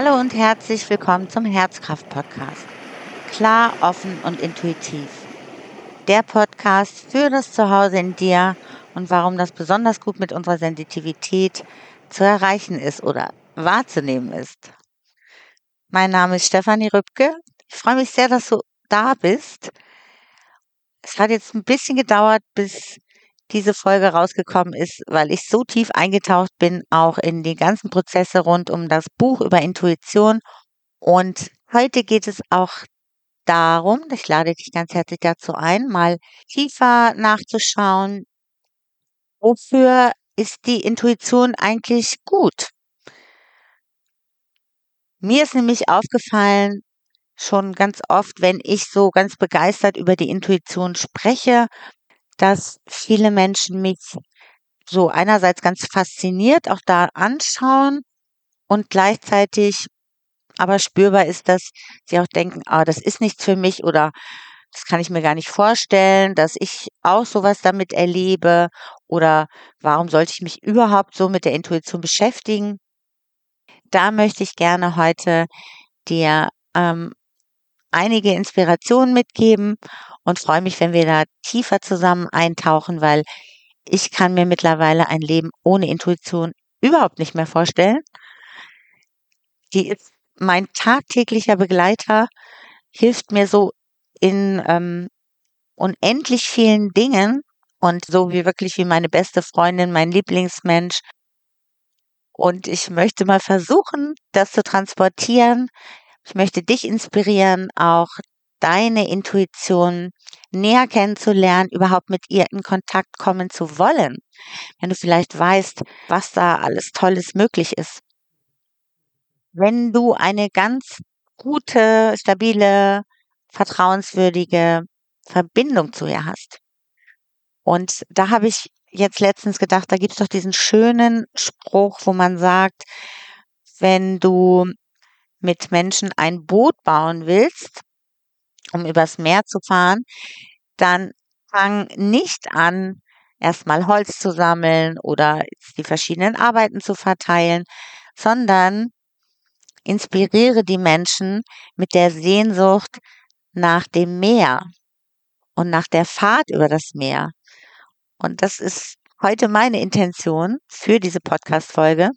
Hallo und herzlich willkommen zum Herzkraft-Podcast. Klar, offen und intuitiv. Der Podcast für das Zuhause in dir und warum das besonders gut mit unserer Sensitivität zu erreichen ist oder wahrzunehmen ist. Mein Name ist Stefanie Rübke. Ich freue mich sehr, dass du da bist. Es hat jetzt ein bisschen gedauert, bis diese Folge rausgekommen ist, weil ich so tief eingetaucht bin, auch in die ganzen Prozesse rund um das Buch über Intuition. Und heute geht es auch darum, ich lade dich ganz herzlich dazu ein, mal tiefer nachzuschauen, wofür ist die Intuition eigentlich gut? Mir ist nämlich aufgefallen, schon ganz oft, wenn ich so ganz begeistert über die Intuition spreche, dass viele Menschen mich so einerseits ganz fasziniert auch da anschauen und gleichzeitig aber spürbar ist, dass sie auch denken, ah, das ist nichts für mich oder das kann ich mir gar nicht vorstellen, dass ich auch sowas damit erlebe oder warum sollte ich mich überhaupt so mit der Intuition beschäftigen? Da möchte ich gerne heute dir ähm, einige Inspirationen mitgeben und freue mich, wenn wir da tiefer zusammen eintauchen, weil ich kann mir mittlerweile ein Leben ohne Intuition überhaupt nicht mehr vorstellen. Die ist mein tagtäglicher Begleiter, hilft mir so in ähm, unendlich vielen Dingen und so wie wirklich wie meine beste Freundin, mein Lieblingsmensch. Und ich möchte mal versuchen, das zu transportieren. Ich möchte dich inspirieren, auch deine Intuition näher kennenzulernen, überhaupt mit ihr in Kontakt kommen zu wollen. Wenn du vielleicht weißt, was da alles Tolles möglich ist. Wenn du eine ganz gute, stabile, vertrauenswürdige Verbindung zu ihr hast. Und da habe ich jetzt letztens gedacht, da gibt es doch diesen schönen Spruch, wo man sagt, wenn du mit Menschen ein Boot bauen willst, um übers Meer zu fahren, dann fang nicht an, erstmal Holz zu sammeln oder die verschiedenen Arbeiten zu verteilen, sondern inspiriere die Menschen mit der Sehnsucht nach dem Meer und nach der Fahrt über das Meer. Und das ist heute meine Intention für diese Podcast-Folge,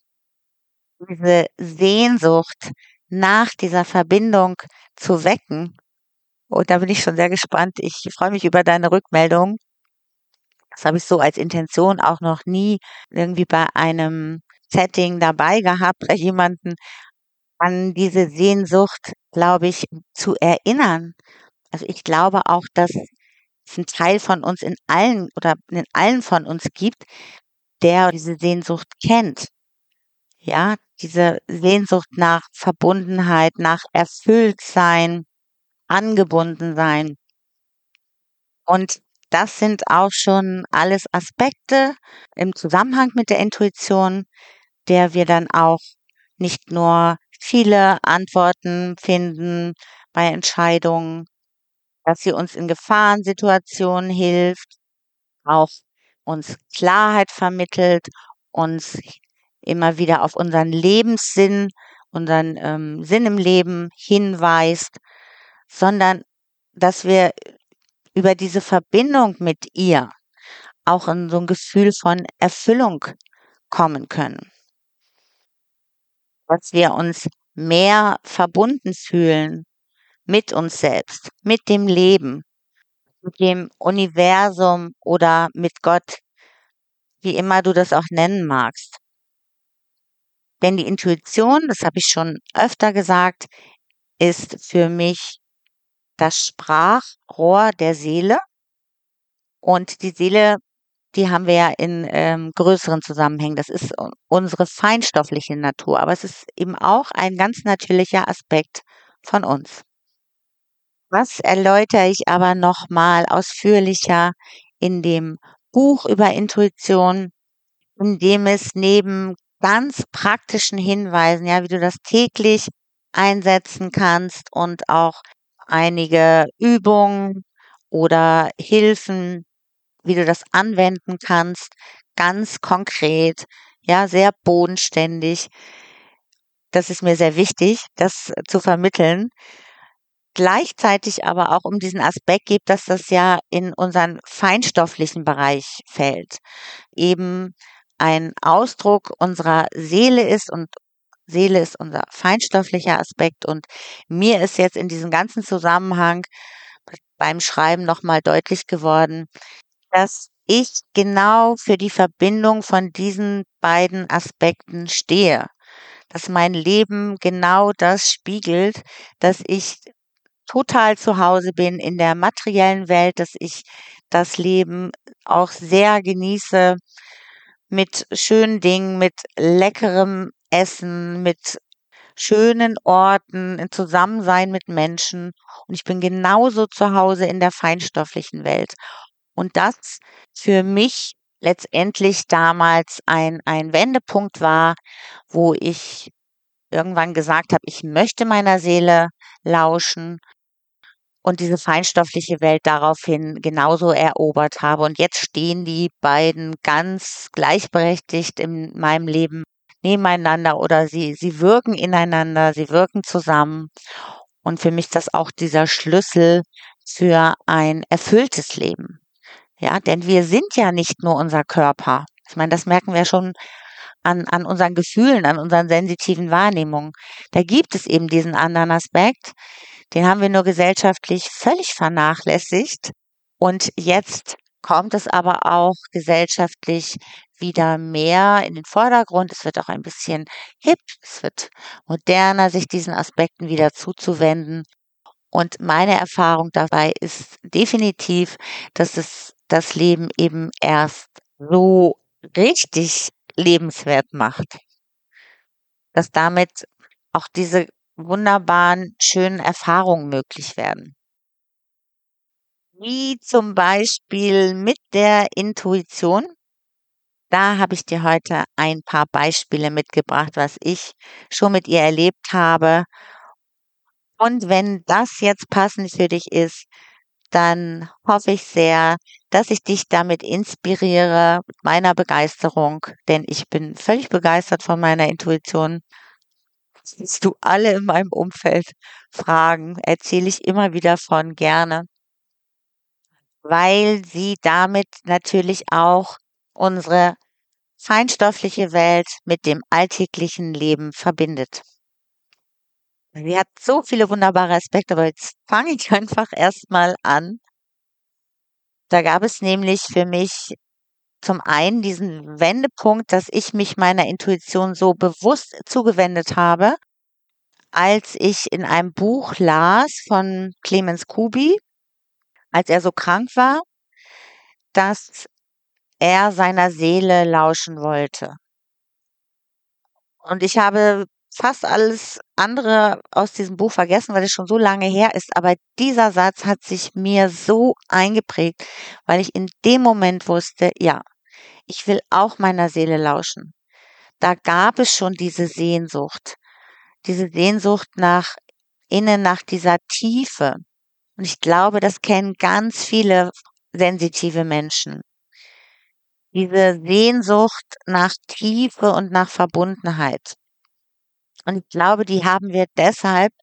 diese Sehnsucht nach dieser Verbindung zu wecken und da bin ich schon sehr gespannt. Ich freue mich über deine Rückmeldung. Das habe ich so als Intention auch noch nie irgendwie bei einem Setting dabei gehabt, jemanden an diese Sehnsucht, glaube ich, zu erinnern. Also ich glaube auch, dass es einen Teil von uns in allen oder in allen von uns gibt, der diese Sehnsucht kennt. Ja, diese Sehnsucht nach Verbundenheit, nach Erfülltsein, angebunden sein. Und das sind auch schon alles Aspekte im Zusammenhang mit der Intuition, der wir dann auch nicht nur viele Antworten finden bei Entscheidungen, dass sie uns in Gefahrensituationen hilft, auch uns Klarheit vermittelt, uns immer wieder auf unseren Lebenssinn, unseren ähm, Sinn im Leben hinweist sondern dass wir über diese Verbindung mit ihr auch in so ein Gefühl von Erfüllung kommen können. Dass wir uns mehr verbunden fühlen mit uns selbst, mit dem Leben, mit dem Universum oder mit Gott, wie immer du das auch nennen magst. Denn die Intuition, das habe ich schon öfter gesagt, ist für mich das Sprachrohr der Seele. Und die Seele, die haben wir ja in ähm, größeren Zusammenhängen. Das ist unsere feinstoffliche Natur, aber es ist eben auch ein ganz natürlicher Aspekt von uns. Was erläutere ich aber nochmal ausführlicher in dem Buch über Intuition, in dem es neben ganz praktischen Hinweisen, ja, wie du das täglich einsetzen kannst und auch einige Übungen oder Hilfen, wie du das anwenden kannst, ganz konkret, ja, sehr bodenständig. das ist mir sehr wichtig, das zu vermitteln. Gleichzeitig aber auch um diesen Aspekt geht, dass das ja in unseren feinstofflichen Bereich fällt. Eben ein Ausdruck unserer Seele ist und Seele ist unser feinstofflicher Aspekt und mir ist jetzt in diesem ganzen Zusammenhang beim Schreiben nochmal deutlich geworden, dass ich genau für die Verbindung von diesen beiden Aspekten stehe. Dass mein Leben genau das spiegelt, dass ich total zu Hause bin in der materiellen Welt, dass ich das Leben auch sehr genieße mit schönen Dingen, mit leckerem Essen, mit schönen Orten, in Zusammensein mit Menschen. Und ich bin genauso zu Hause in der feinstofflichen Welt. Und das für mich letztendlich damals ein, ein Wendepunkt war, wo ich irgendwann gesagt habe, ich möchte meiner Seele lauschen und diese feinstoffliche Welt daraufhin genauso erobert habe. Und jetzt stehen die beiden ganz gleichberechtigt in meinem Leben nebeneinander oder sie, sie wirken ineinander, sie wirken zusammen. Und für mich das auch dieser Schlüssel für ein erfülltes Leben. Ja, denn wir sind ja nicht nur unser Körper. Ich meine, das merken wir schon an, an unseren Gefühlen, an unseren sensitiven Wahrnehmungen. Da gibt es eben diesen anderen Aspekt, den haben wir nur gesellschaftlich völlig vernachlässigt. Und jetzt kommt es aber auch gesellschaftlich wieder mehr in den Vordergrund. Es wird auch ein bisschen hip, es wird moderner, sich diesen Aspekten wieder zuzuwenden. Und meine Erfahrung dabei ist definitiv, dass es das Leben eben erst so richtig lebenswert macht. Dass damit auch diese wunderbaren, schönen Erfahrungen möglich werden. Wie zum Beispiel mit der Intuition. Da habe ich dir heute ein paar Beispiele mitgebracht, was ich schon mit ihr erlebt habe. Und wenn das jetzt passend für dich ist, dann hoffe ich sehr, dass ich dich damit inspiriere, mit meiner Begeisterung, denn ich bin völlig begeistert von meiner Intuition Kannst du alle in meinem Umfeld fragen, erzähle ich immer wieder von gerne. Weil sie damit natürlich auch unsere feinstoffliche Welt mit dem alltäglichen Leben verbindet. Sie hat so viele wunderbare Aspekte, aber jetzt fange ich einfach erstmal an. Da gab es nämlich für mich zum einen diesen Wendepunkt, dass ich mich meiner Intuition so bewusst zugewendet habe, als ich in einem Buch las von Clemens Kubi, als er so krank war, dass er seiner Seele lauschen wollte. Und ich habe fast alles andere aus diesem Buch vergessen, weil es schon so lange her ist. Aber dieser Satz hat sich mir so eingeprägt, weil ich in dem Moment wusste, ja, ich will auch meiner Seele lauschen. Da gab es schon diese Sehnsucht, diese Sehnsucht nach innen, nach dieser Tiefe. Und ich glaube, das kennen ganz viele sensitive Menschen. Diese Sehnsucht nach Tiefe und nach Verbundenheit. Und ich glaube, die haben wir deshalb,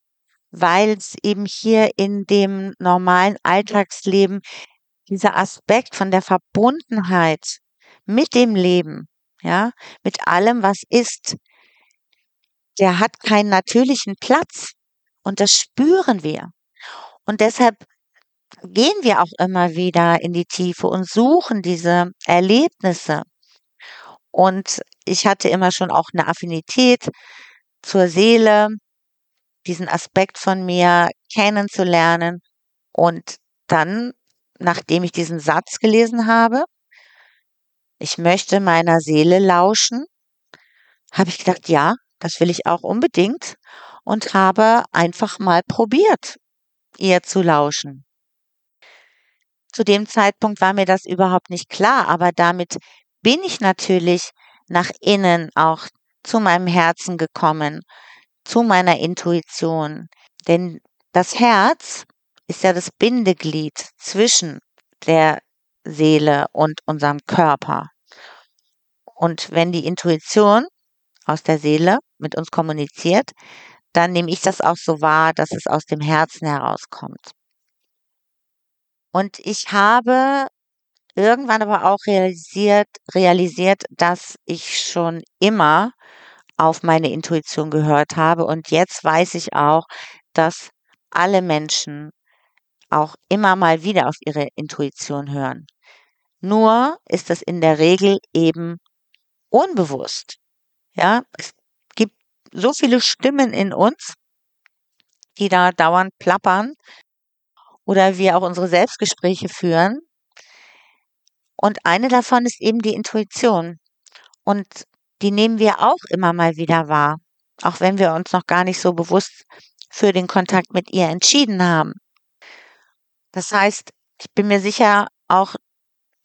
weil es eben hier in dem normalen Alltagsleben dieser Aspekt von der Verbundenheit mit dem Leben, ja, mit allem, was ist, der hat keinen natürlichen Platz. Und das spüren wir. Und deshalb gehen wir auch immer wieder in die Tiefe und suchen diese Erlebnisse. Und ich hatte immer schon auch eine Affinität zur Seele, diesen Aspekt von mir kennenzulernen. Und dann, nachdem ich diesen Satz gelesen habe, ich möchte meiner Seele lauschen, habe ich gedacht, ja, das will ich auch unbedingt und habe einfach mal probiert, ihr zu lauschen. Zu dem Zeitpunkt war mir das überhaupt nicht klar, aber damit bin ich natürlich nach innen auch zu meinem Herzen gekommen, zu meiner Intuition. Denn das Herz ist ja das Bindeglied zwischen der Seele und unserem Körper. Und wenn die Intuition aus der Seele mit uns kommuniziert, dann nehme ich das auch so wahr, dass es aus dem Herzen herauskommt. Und ich habe irgendwann aber auch realisiert, realisiert, dass ich schon immer auf meine Intuition gehört habe. Und jetzt weiß ich auch, dass alle Menschen auch immer mal wieder auf ihre Intuition hören. Nur ist es in der Regel eben unbewusst. Ja, es so viele Stimmen in uns, die da dauernd plappern oder wir auch unsere Selbstgespräche führen. Und eine davon ist eben die Intuition. Und die nehmen wir auch immer mal wieder wahr, auch wenn wir uns noch gar nicht so bewusst für den Kontakt mit ihr entschieden haben. Das heißt, ich bin mir sicher, auch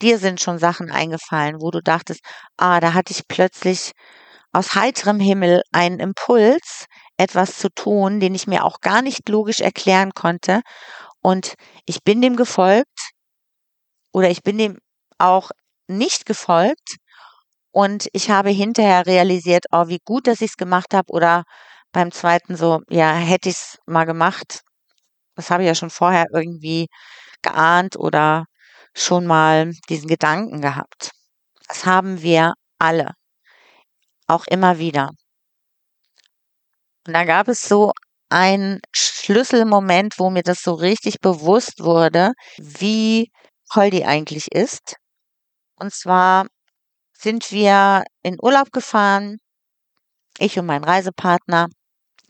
dir sind schon Sachen eingefallen, wo du dachtest, ah, da hatte ich plötzlich aus heiterem Himmel einen Impuls, etwas zu tun, den ich mir auch gar nicht logisch erklären konnte. Und ich bin dem gefolgt oder ich bin dem auch nicht gefolgt. Und ich habe hinterher realisiert, oh, wie gut, dass ich es gemacht habe. Oder beim zweiten so, ja, hätte ich es mal gemacht. Das habe ich ja schon vorher irgendwie geahnt oder schon mal diesen Gedanken gehabt. Das haben wir alle. Auch immer wieder. Und da gab es so einen Schlüsselmoment, wo mir das so richtig bewusst wurde, wie toll die eigentlich ist. Und zwar sind wir in Urlaub gefahren, ich und mein Reisepartner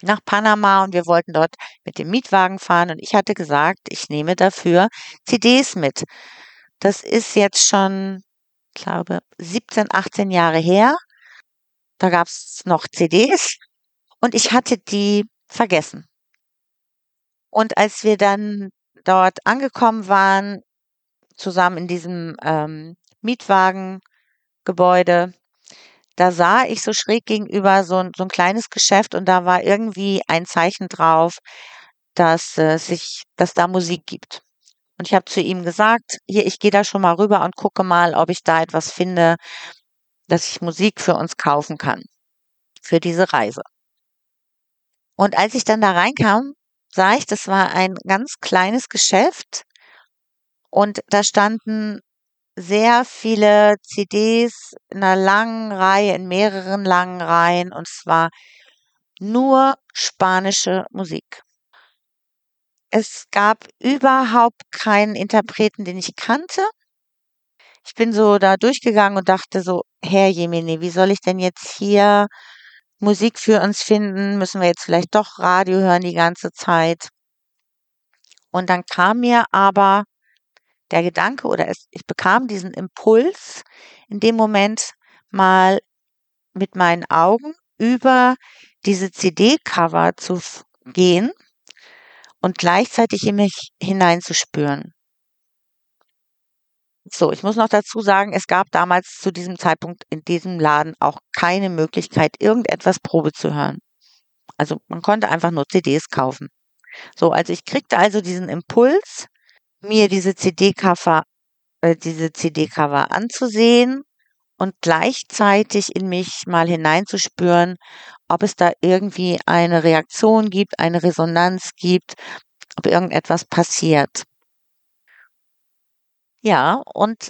nach Panama und wir wollten dort mit dem Mietwagen fahren und ich hatte gesagt, ich nehme dafür CDs mit. Das ist jetzt schon, glaube, 17, 18 Jahre her. Da gab es noch CDs und ich hatte die vergessen. Und als wir dann dort angekommen waren, zusammen in diesem ähm, Mietwagengebäude, da sah ich so schräg gegenüber so ein, so ein kleines Geschäft und da war irgendwie ein Zeichen drauf, dass äh, sich, dass da Musik gibt. Und ich habe zu ihm gesagt, hier, ich gehe da schon mal rüber und gucke mal, ob ich da etwas finde, dass ich Musik für uns kaufen kann. Für diese Reise. Und als ich dann da reinkam, sah ich, das war ein ganz kleines Geschäft und da standen sehr viele CDs in einer langen Reihe, in mehreren langen Reihen und zwar nur spanische Musik. Es gab überhaupt keinen Interpreten, den ich kannte. Ich bin so da durchgegangen und dachte so, Herr Jemini, wie soll ich denn jetzt hier Musik für uns finden? Müssen wir jetzt vielleicht doch Radio hören die ganze Zeit? Und dann kam mir aber der Gedanke oder es, ich bekam diesen Impuls in dem Moment mal mit meinen Augen über diese CD-Cover zu gehen und gleichzeitig in mich hineinzuspüren. So, ich muss noch dazu sagen, es gab damals zu diesem Zeitpunkt in diesem Laden auch keine Möglichkeit, irgendetwas Probe zu hören. Also man konnte einfach nur CDs kaufen. So, also ich kriegte also diesen Impuls, mir diese CD-Cover, äh, diese CD-Cover anzusehen und gleichzeitig in mich mal hineinzuspüren, ob es da irgendwie eine Reaktion gibt, eine Resonanz gibt, ob irgendetwas passiert. Ja, und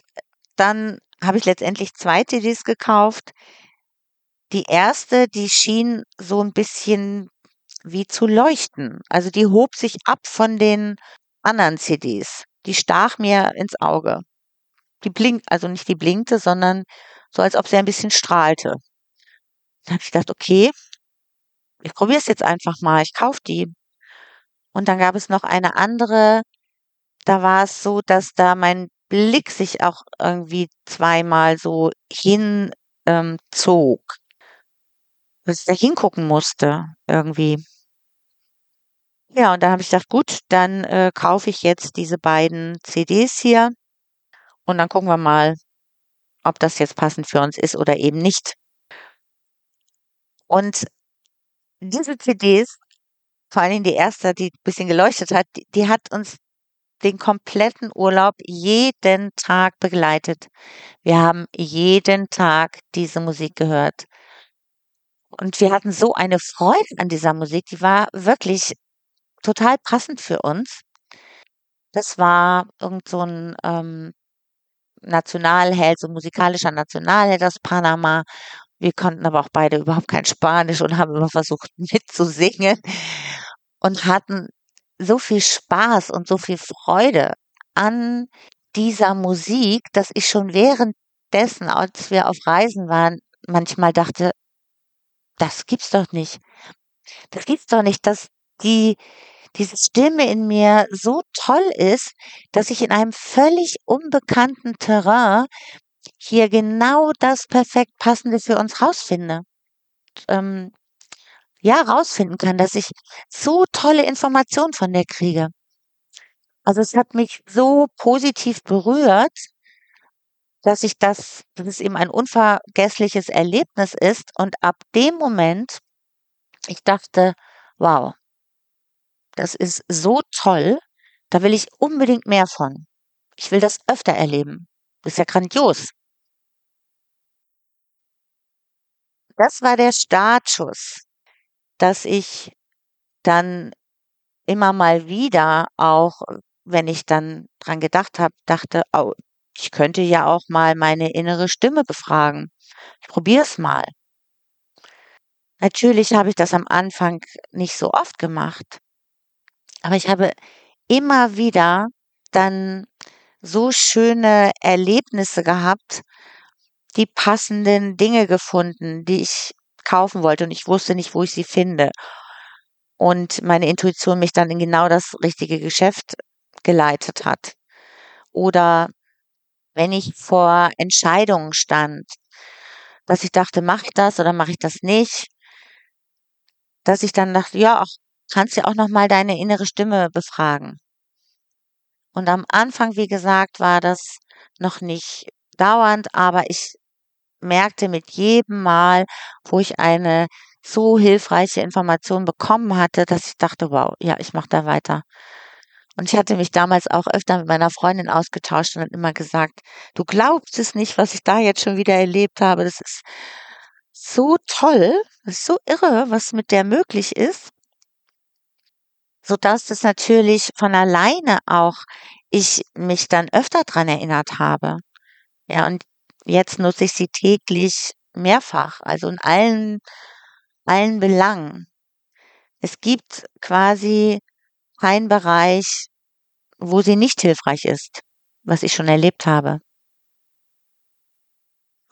dann habe ich letztendlich zwei CDs gekauft. Die erste, die schien so ein bisschen wie zu leuchten. Also die hob sich ab von den anderen CDs. Die stach mir ins Auge. Die blinkt, also nicht die blinkte, sondern so als ob sie ein bisschen strahlte. Dann habe ich gedacht, okay, ich probiere es jetzt einfach mal, ich kaufe die. Und dann gab es noch eine andere, da war es so, dass da mein Blick sich auch irgendwie zweimal so hinzog. Ähm, dass ich da hingucken musste, irgendwie. Ja, und dann habe ich gedacht, gut, dann äh, kaufe ich jetzt diese beiden CDs hier und dann gucken wir mal, ob das jetzt passend für uns ist oder eben nicht. Und diese CDs, vor allem die erste, die ein bisschen geleuchtet hat, die, die hat uns den kompletten Urlaub jeden Tag begleitet. Wir haben jeden Tag diese Musik gehört. Und wir hatten so eine Freude an dieser Musik, die war wirklich total passend für uns. Das war irgend so 'n, ähm, Nationalheld, so 'n musikalischer Nationalheld aus Panama. Wir konnten aber auch beide überhaupt kein Spanisch und haben immer versucht mitzusingen und hatten so viel Spaß und so viel Freude an dieser Musik, dass ich schon währenddessen, als wir auf Reisen waren, manchmal dachte: „Das gibt's doch nicht. Das gibt's doch nicht, dass die diese Stimme in mir so toll ist, dass ich in einem völlig unbekannten Terrain hier genau das perfekt Passende für uns rausfinde. Ähm, ja, rausfinden kann, dass ich so tolle Informationen von der kriege. Also, es hat mich so positiv berührt dass ich das dass es eben ein unvergessliches Erlebnis ist und ab dem Moment ich dachte: „Wow“ „das ist so toll, da will ich unbedingt mehr von. Ich will das öfter erleben. Das ist ja grandios.“ Das war der Startschuss, dass ich dann immer mal wieder auch, wenn ich dann dran gedacht habe, dachte: „Oh, ich könnte ja auch mal meine innere Stimme befragen. Ich probiere es mal.“ Natürlich habe ich das am Anfang nicht so oft gemacht. Aber ich habe immer wieder dann so schöne Erlebnisse gehabt, die passenden Dinge gefunden, die ich kaufen wollte und ich wusste nicht, wo ich sie finde. Und meine Intuition mich dann in genau das richtige Geschäft geleitet hat. Oder wenn ich vor Entscheidungen stand, dass ich dachte: „Mache ich das oder mache ich das nicht?“ Dass ich dann dachte: „Ja, ach, kannst ja auch noch mal deine innere Stimme befragen.“ Und am Anfang, wie gesagt, war das noch nicht dauernd, aber ich merkte mit jedem Mal, wo ich eine so hilfreiche Information bekommen hatte, dass ich dachte: „Wow, ja, ich mache da weiter.“ Und ich hatte mich damals auch öfter mit meiner Freundin ausgetauscht und immer gesagt: „Du glaubst es nicht, was ich da jetzt schon wieder erlebt habe. Das ist so toll. Das ist so irre, was mit der möglich ist.“ Sodass das natürlich von alleine auch ich mich dann öfter dran erinnert habe. Ja, und jetzt nutze ich sie täglich mehrfach, also in allen allen Belangen. Es gibt quasi keinen Bereich, wo sie nicht hilfreich ist, was ich schon erlebt habe.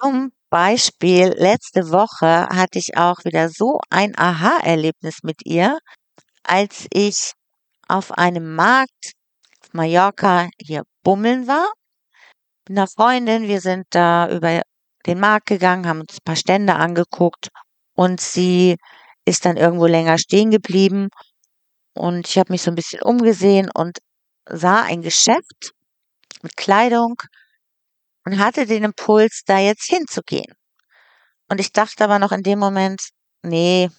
Zum Beispiel letzte Woche hatte ich auch wieder so ein Aha-Erlebnis mit ihr, als ich auf einem Markt auf Mallorca hier bummeln war mit 'ner Freundin. Wir sind da über den Markt gegangen, haben uns paar Stände angeguckt und sie ist dann irgendwo länger stehen geblieben und ich habe mich so 'n bisschen umgesehen und sah ein Geschäft mit Kleidung und hatte den Impuls, da jetzt hinzugehen. Und ich dachte aber noch in dem Moment: „Ne“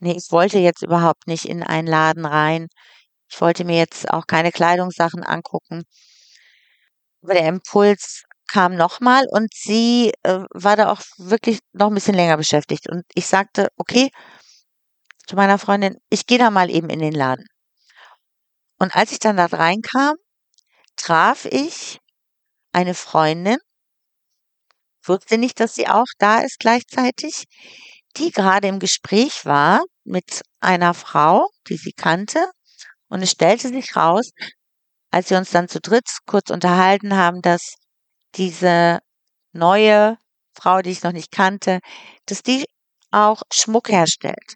„ne, ich wollte jetzt überhaupt nicht in einen Laden rein. Ich wollte mir jetzt auch keine Kleidungssachen angucken.“ Der Impuls kam noch mal und sie, äh, war da auch wirklich noch 'n bisschen länger beschäftigt. Und ich sagte: „Okay“ zu meiner Freundin: „Ich gehe da mal eben in den Laden.“ Und als ich dann dort reinkam, traf ich eine Freundin wusste nicht, dass sie auch da ist gleichzeitig, die grade im Gespräch war mit einer Frau, die sie kannte. Und es stellte sich raus, als wir uns dann zu dritt kurz unterhalten haben, dass diese neue Frau, die ich noch nicht kannte, dass die auch Schmuck herstellt.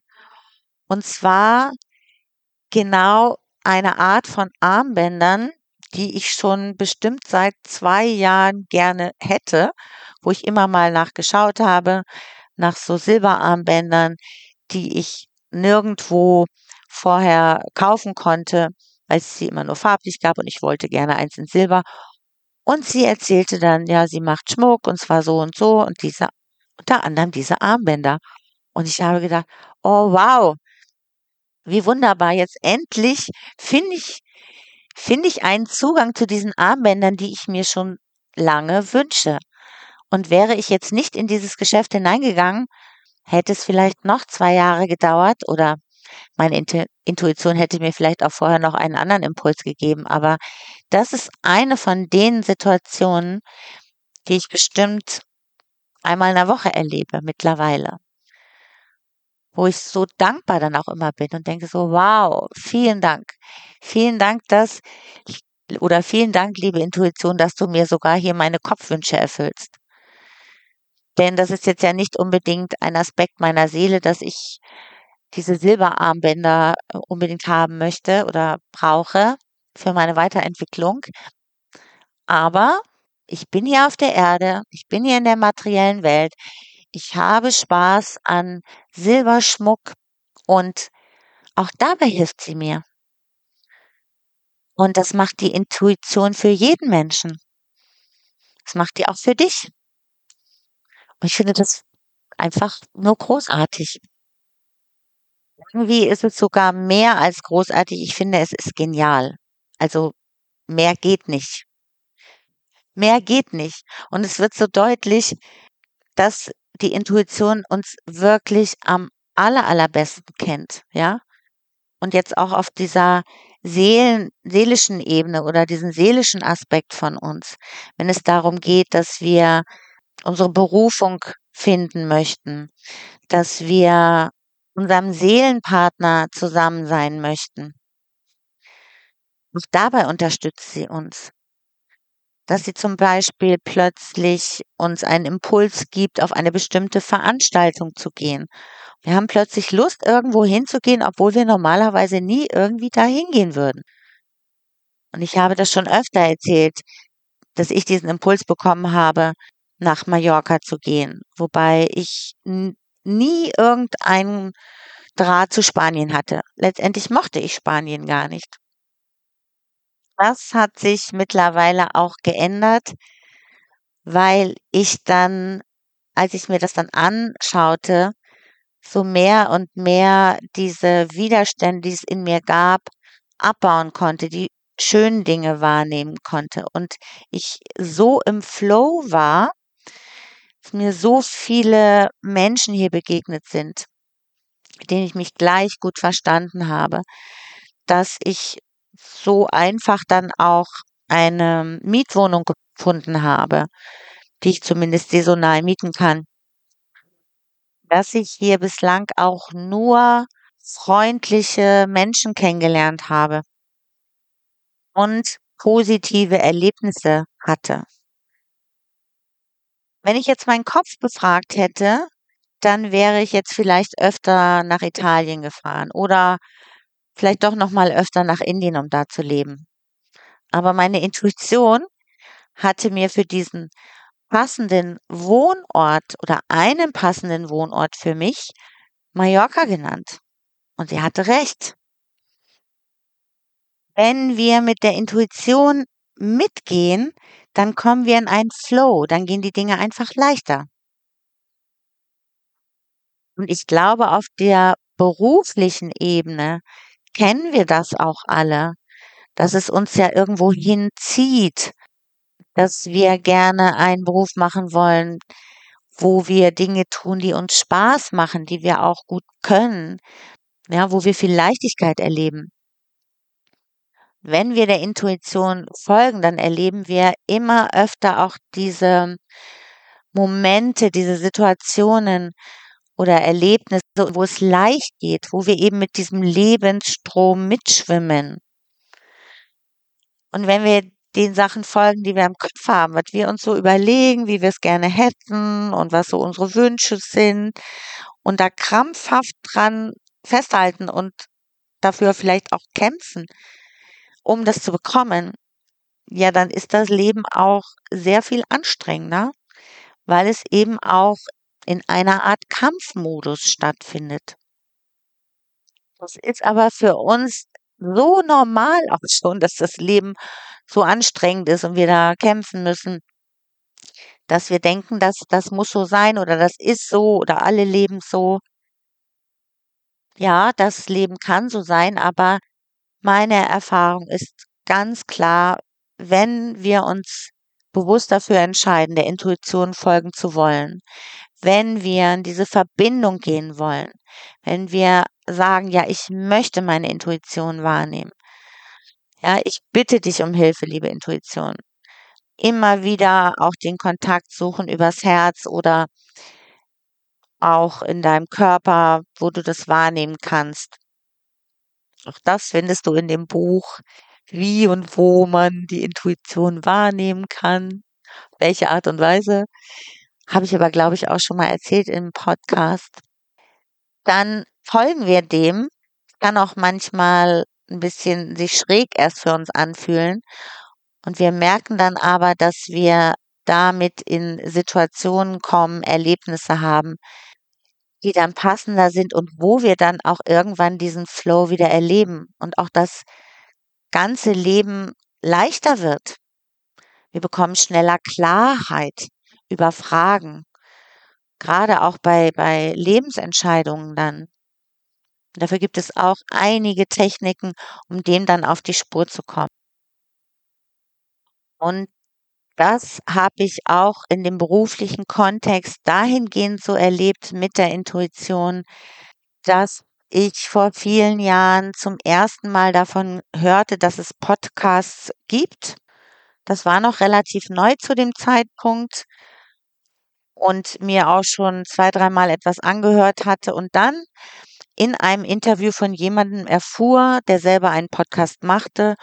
Und zwar genau eine Art von Armbändern, die ich schon bestimmt seit 2 Jahren gerne hätte, wo ich immer mal nach geschaut habe, nach so Silberarmbändern, die ich nirgendwo vorher kaufen konnte, weil's sie immer nur farblich gab und ich wollte gerne eins in Silber. Und sie erzählte dann, ja, sie macht Schmuck und zwar so und so und diese unter anderem diese Armbänder. Und ich habe gedacht: „Oh wow, wie wunderbar. Jetzt endlich finde ich finde ich einen Zugang zu diesen Armbändern, die ich mir schon lange wünsche.“ Und wäre ich jetzt nicht in dieses Geschäft hineingegangen, hätte es vielleicht noch zwei Jahre gedauert oder meine Intuition hätte mir vielleicht auch vorher noch einen anderen Impuls gegeben. Aber das ist eine von den Situationen, die ich bestimmt einmal in der Woche erlebe mittlerweile. Wo ich so dankbar dann auch immer bin und denke so, wow, vielen Dank. Vielen Dank, dass, oder vielen Dank, liebe Intuition, dass du mir sogar hier meine Kopfwünsche erfüllst. Denn das ist jetzt ja nicht unbedingt ein Aspekt meiner Seele, dass ich diese Silberarmbänder äh, unbedingt haben möchte oder brauche für meine Weiterentwicklung. Aber ich bin hier auf der Erde, ich bin hier in der materiellen Welt, ich habe Spaß an Silberschmuck und auch dabei hilft sie mir. Und das macht die Intuition für jeden Menschen. Das macht die auch für dich. Und ich finde das einfach nur großartig. Irgendwie ist es sogar mehr als großartig. Ich finde, es ist genial. Also mehr geht nicht. Mehr geht nicht. Und es wird so deutlich, dass die Intuition uns wirklich am aller, allerbesten kennt, ja? Und jetzt auch auf dieser Seelen, seelischen Ebene oder diesen seelischen Aspekt von uns, wenn es darum geht, dass wir unsere Berufung finden möchten, dass wir unserem Seelenpartner zusammen sein möchten. Und dabei unterstützt sie uns. Dass sie zum Beispiel plötzlich uns einen Impuls gibt, auf eine bestimmte Veranstaltung zu gehen. Wir haben plötzlich Lust, irgendwo hinzugehen, obwohl wir normalerweise nie irgendwie da hingehen würden. Und ich habe das schon öfter erzählt, dass ich diesen Impuls bekommen habe, nach Mallorca zu gehen, wobei ich nie irgendeinen Draht zu Spanien hatte. Letztendlich mochte ich Spanien gar nicht. Das hat sich mittlerweile auch geändert, weil ich dann, als ich mir das dann anschaute, so mehr und mehr diese Widerstände, die es in mir gab, abbauen konnte, die schönen Dinge wahrnehmen konnte und ich so im Flow war, mir so viele Menschen hier begegnet sind, denen ich mich gleich gut verstanden habe, dass ich so einfach dann auch eine Mietwohnung gefunden habe, die ich zumindest saisonal mieten kann. Dass ich hier bislang auch nur freundliche Menschen kennengelernt habe und positive Erlebnisse hatte. Wenn ich jetzt meinen Kopf befragt hätte, dann wäre ich jetzt vielleicht öfter nach Italien gefahren oder vielleicht doch noch mal öfter nach Indien, um da zu leben. Aber meine Intuition hatte mir für diesen passenden Wohnort oder einen passenden Wohnort für mich Mallorca genannt. Und sie hatte recht. Wenn wir mit der Intuition mitgehen, dann kommen wir in einen Flow, dann gehen die Dinge einfach leichter. Und ich glaube, auf der beruflichen Ebene kennen wir das auch alle, dass es uns ja irgendwo hinzieht, dass wir gerne einen Beruf machen wollen, wo wir Dinge tun, die uns Spaß machen, die wir auch gut können, ja, wo wir viel Leichtigkeit erleben. Wenn wir der Intuition folgen, dann erleben wir immer öfter auch diese Momente, diese Situationen, oder Erlebnisse, wo es leicht geht, wo wir eben mit diesem Lebensstrom mitschwimmen. Und wenn wir den Sachen folgen, die wir im Kopf haben, was wir uns so überlegen, wie wir es gerne hätten und was so unsere Wünsche sind und da krampfhaft dran festhalten und dafür vielleicht auch kämpfen, um das zu bekommen, ja, dann ist das Leben auch sehr viel anstrengender, weil es eben auch in einer Art Kampfmodus stattfindet. Das ist aber für uns so normal auch schon, dass das Leben so anstrengend ist und wir da kämpfen müssen, dass wir denken, dass das muss so sein oder das ist so oder alle leben so. Ja, das Leben kann so sein, aber meine Erfahrung ist ganz klar, wenn wir uns bewusst dafür entscheiden, der Intuition folgen zu wollen, wenn wir in diese Verbindung gehen wollen, wenn wir sagen, ja, ich möchte meine Intuition wahrnehmen. Ja, ich bitte dich um Hilfe, liebe Intuition. Immer wieder auch den Kontakt suchen übers Herz oder auch in deinem Körper, wo du das wahrnehmen kannst. Auch das findest du in dem Buch, wie und wo man die Intuition wahrnehmen kann, welche Art und Weise. Habe ich aber, glaube ich, auch schon mal erzählt im Podcast. Dann folgen wir dem. Kann auch manchmal ein bisschen sich schräg erst für uns anfühlen. Und wir merken dann aber, dass wir damit in Situationen kommen, Erlebnisse haben, die dann passender sind und wo wir dann auch irgendwann diesen Flow wieder erleben und auch das ganze Leben leichter wird. Wir bekommen schneller Klarheit über Fragen, gerade auch bei, bei Lebensentscheidungen dann. Dafür gibt es auch einige Techniken, um dem dann auf die Spur zu kommen. Und das habe ich auch in dem beruflichen Kontext dahingehend so erlebt mit der Intuition, dass ich vor vielen Jahren zum ersten Mal davon hörte, dass es Podcasts gibt. Das war noch relativ neu zu dem Zeitpunkt und mir auch schon zwei, dreimal etwas angehört hatte und dann in einem Interview von jemandem erfuhr, der selber einen Podcast machte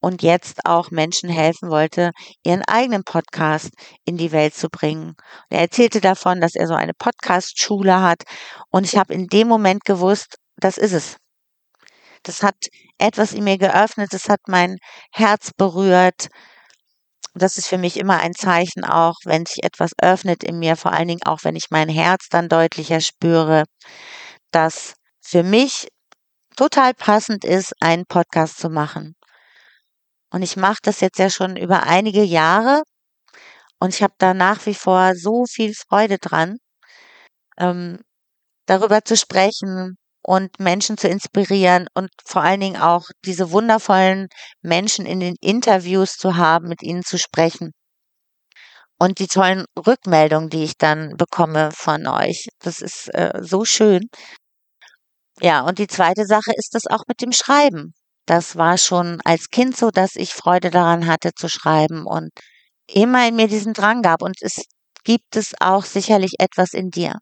und jetzt auch Menschen helfen wollte, ihren eigenen Podcast in die Welt zu bringen. er erzählte davon, dass er so eine Podcast-Schule hat und ich habe in dem Moment gewusst, das ist es. Das hat etwas in mir geöffnet, das hat mein Herz berührt. Das ist für mich immer ein Zeichen auch, wenn sich etwas öffnet in mir, vor allen Dingen auch, wenn ich mein Herz dann deutlicher spüre, dass für mich total passend ist, einen Podcast zu machen. Und ich mache das jetzt ja schon über einige Jahre und ich habe da nach wie vor so viel Freude dran, ähm, darüber zu sprechen und Menschen zu inspirieren und vor allen Dingen auch diese wundervollen Menschen in den Interviews zu haben, mit ihnen zu sprechen. Und die tollen Rückmeldungen, die ich dann bekomme von euch. Das ist äh, so schön. Ja, und die zweite Sache ist das auch mit dem Schreiben. Das war schon als Kind so, dass ich Freude daran hatte zu schreiben und immer in mir diesen Drang gab. Und es gibt es auch sicherlich etwas in dir.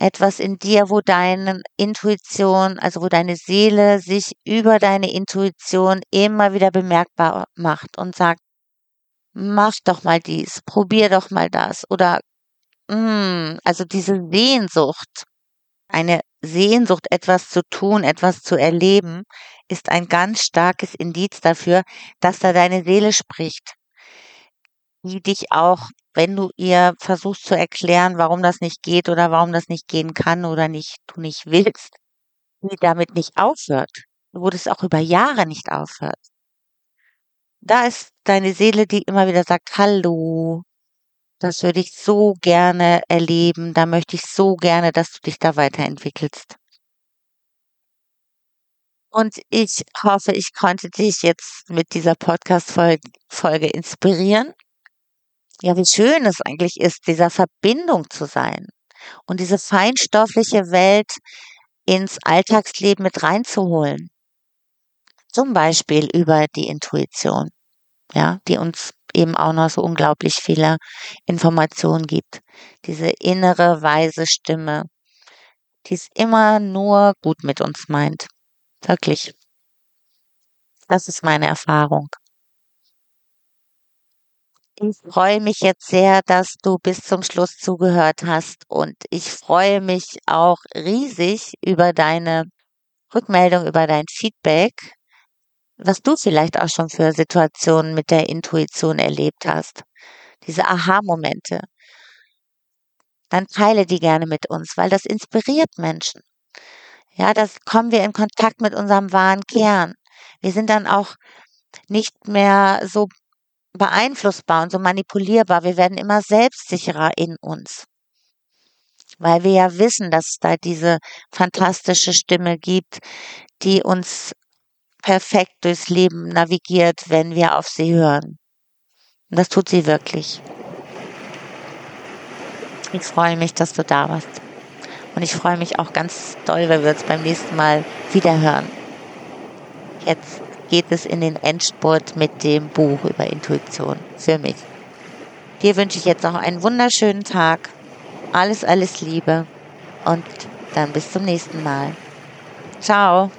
Etwas in dir, wo deine Intuition, also wo deine Seele sich über deine Intuition immer wieder bemerkbar macht und sagt, mach doch mal dies, probier doch mal das oder mh, mm, also diese Sehnsucht, eine Sehnsucht, etwas zu tun, etwas zu erleben, ist ein ganz starkes Indiz dafür, dass da deine Seele spricht, die dich auch, wenn du ihr versuchst zu erklären, warum das nicht geht oder warum das nicht gehen kann oder nicht, du nicht willst, die damit nicht aufhört, wo das auch über Jahre nicht aufhört. Da ist deine Seele, die immer wieder sagt, hallo, das würde ich so gerne erleben, da möchte ich so gerne, dass du dich da weiterentwickelst. Und ich hoffe, ich konnte dich jetzt mit dieser Podcast-Folge inspirieren. Ja, wie schön es eigentlich ist, dieser Verbindung zu sein und diese feinstoffliche Welt ins Alltagsleben mit reinzuholen. Zum Beispiel über die Intuition, ja, die uns eben auch noch so unglaublich viele Informationen gibt. Diese innere weise Stimme, die es immer nur gut mit uns meint. Wirklich. Das ist meine Erfahrung. Ich freue mich jetzt sehr, dass du bis zum Schluss zugehört hast und ich freue mich auch riesig über deine Rückmeldung, über dein Feedback, was du vielleicht auch schon für Situationen mit der Intuition erlebt hast. Diese Aha-Momente. Dann teile die gerne mit uns, weil das inspiriert Menschen. Ja, das kommen wir in Kontakt mit unserem wahren Kern. Wir sind dann auch nicht mehr so beeinflussbar und so manipulierbar. Wir werden immer selbstsicherer in uns. Weil wir ja wissen, dass es da diese fantastische Stimme gibt, die uns perfekt durchs Leben navigiert, wenn wir auf sie hören. Und das tut sie wirklich. Ich freue mich, dass du da warst. Und ich freue mich auch ganz doll, wenn wir uns beim nächsten Mal wieder hören. Jetzt geht es in den Endspurt mit dem Buch über Intuition für mich. Dir wünsche ich jetzt noch einen wunderschönen Tag. Alles, alles Liebe und dann bis zum nächsten Mal. Ciao.